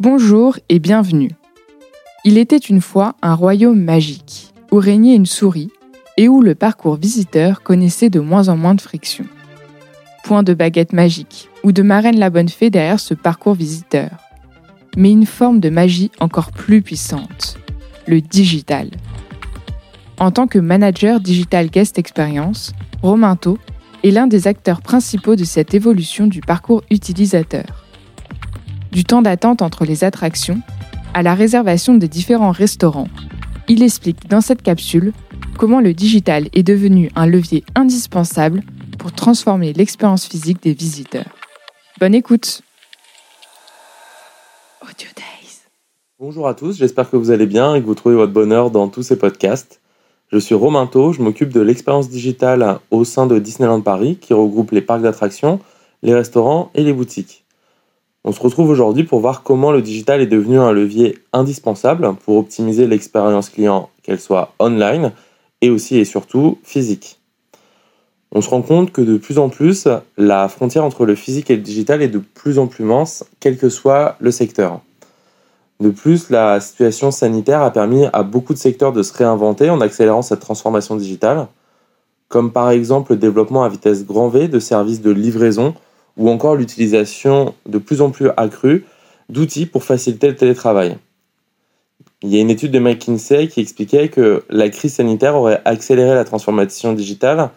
Bonjour et bienvenue. Il était une fois un royaume magique, où régnait une souris et où le parcours visiteur connaissait de moins en moins de friction. Point de baguette magique ou de marraine la bonne fée derrière ce parcours visiteur. Mais une forme de magie encore plus puissante, le digital. En tant que manager digital guest experience, Rominto est l'un des acteurs principaux de cette évolution du parcours utilisateur. Du temps d'attente entre les attractions à la réservation des différents restaurants, il explique dans cette capsule comment le digital est devenu un levier indispensable pour transformer l'expérience physique des visiteurs. Bonne écoute Audio Days. Bonjour à tous, j'espère que vous allez bien et que vous trouvez votre bonheur dans tous ces podcasts. Je suis Romain je m'occupe de l'expérience digitale au sein de Disneyland Paris qui regroupe les parcs d'attractions, les restaurants et les boutiques. On se retrouve aujourd'hui pour voir comment le digital est devenu un levier indispensable pour optimiser l'expérience client, qu'elle soit online et aussi et surtout physique. On se rend compte que de plus en plus, la frontière entre le physique et le digital est de plus en plus mince, quel que soit le secteur. De plus, la situation sanitaire a permis à beaucoup de secteurs de se réinventer en accélérant cette transformation digitale, comme par exemple le développement à vitesse grand V de services de livraison ou encore l'utilisation de plus en plus accrue d'outils pour faciliter le télétravail. Il y a une étude de McKinsey qui expliquait que la crise sanitaire aurait accéléré la transformation digitale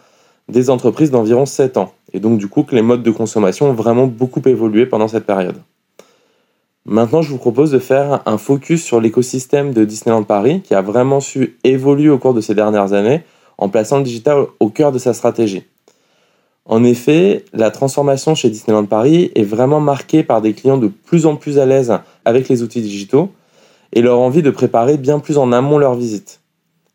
des entreprises d'environ 7 ans, et donc du coup que les modes de consommation ont vraiment beaucoup évolué pendant cette période. Maintenant, je vous propose de faire un focus sur l'écosystème de Disneyland Paris, qui a vraiment su évoluer au cours de ces dernières années en plaçant le digital au cœur de sa stratégie. En effet, la transformation chez Disneyland Paris est vraiment marquée par des clients de plus en plus à l'aise avec les outils digitaux, et leur envie de préparer bien plus en amont leur visite.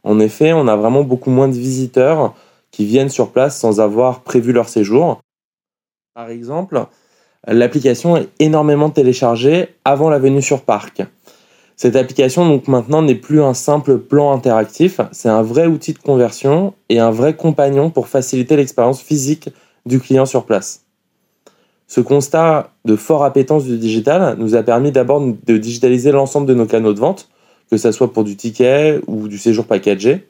En effet, on a vraiment beaucoup moins de visiteurs qui viennent sur place sans avoir prévu leur séjour. Par exemple, l'application est énormément téléchargée avant la venue sur parc. Cette application donc maintenant n'est plus un simple plan interactif, c'est un vrai outil de conversion et un vrai compagnon pour faciliter l'expérience physique du client sur place. Ce constat de fort appétence du digital nous a permis d'abord de digitaliser l'ensemble de nos canaux de vente, que ce soit pour du ticket ou du séjour packagé.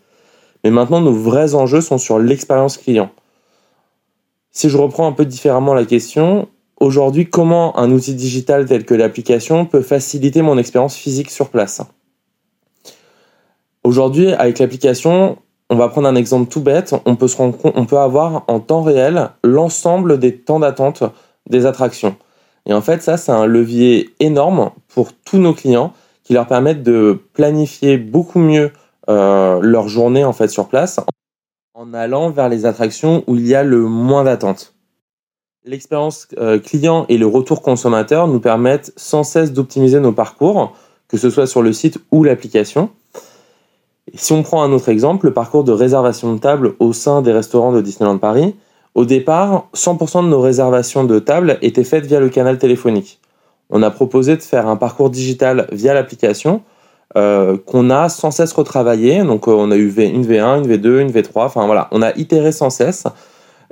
Mais maintenant, nos vrais enjeux sont sur l'expérience client. Si je reprends un peu différemment la question, aujourd'hui, comment un outil digital tel que l'application peut faciliter mon expérience physique sur place? Aujourd'hui, avec l'application, on va prendre un exemple tout bête, on peut, se on peut avoir en temps réel l'ensemble des temps d'attente des attractions. Et en fait, ça, c'est un levier énorme pour tous nos clients qui leur permettent de planifier beaucoup mieux euh, leur journée en fait sur place en allant vers les attractions où il y a le moins d'attente. L'expérience euh, client et le retour consommateur nous permettent sans cesse d'optimiser nos parcours, que ce soit sur le site ou l'application. Si on prend un autre exemple, le parcours de réservation de table au sein des restaurants de Disneyland Paris, au départ, 100% de nos réservations de table étaient faites via le canal téléphonique. On a proposé de faire un parcours digital via l'application euh, qu'on a sans cesse retravaillé. Donc euh, on a eu une V1, une V2, une V3. Enfin voilà, on a itéré sans cesse.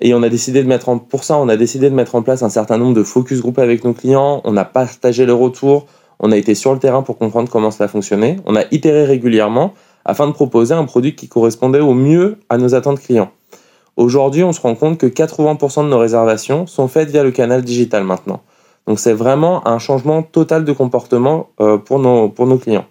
Et on a décidé de mettre en, pour ça, on a décidé de mettre en place un certain nombre de focus group avec nos clients. On a partagé le retour. On a été sur le terrain pour comprendre comment cela fonctionnait. On a itéré régulièrement afin de proposer un produit qui correspondait au mieux à nos attentes clients. Aujourd'hui, on se rend compte que 80% de nos réservations sont faites via le canal digital maintenant. Donc c'est vraiment un changement total de comportement euh, pour, nos, pour nos clients.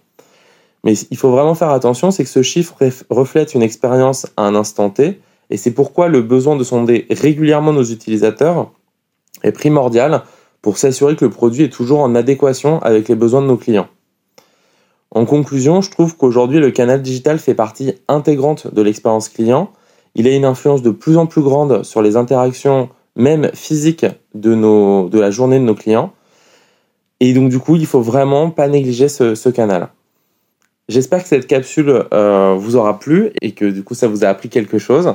Mais il faut vraiment faire attention, c'est que ce chiffre reflète une expérience à un instant T, et c'est pourquoi le besoin de sonder régulièrement nos utilisateurs est primordial pour s'assurer que le produit est toujours en adéquation avec les besoins de nos clients. En conclusion, je trouve qu'aujourd'hui le canal digital fait partie intégrante de l'expérience client, il a une influence de plus en plus grande sur les interactions, même physiques, de, la journée de nos clients. Et donc, du coup, il faut vraiment pas négliger ce, canal. J'espère que cette capsule euh, vous aura plu et que du coup, ça vous a appris quelque chose.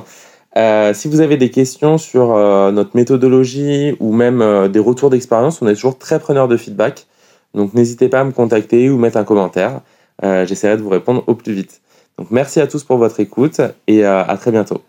Euh, si vous avez des questions sur euh, notre méthodologie ou même des retours d'expérience, on est toujours très preneur de feedback. Donc n'hésitez pas à me contacter ou mettre un commentaire. J'essaierai de vous répondre au plus vite. Donc merci à tous pour votre écoute et à très bientôt.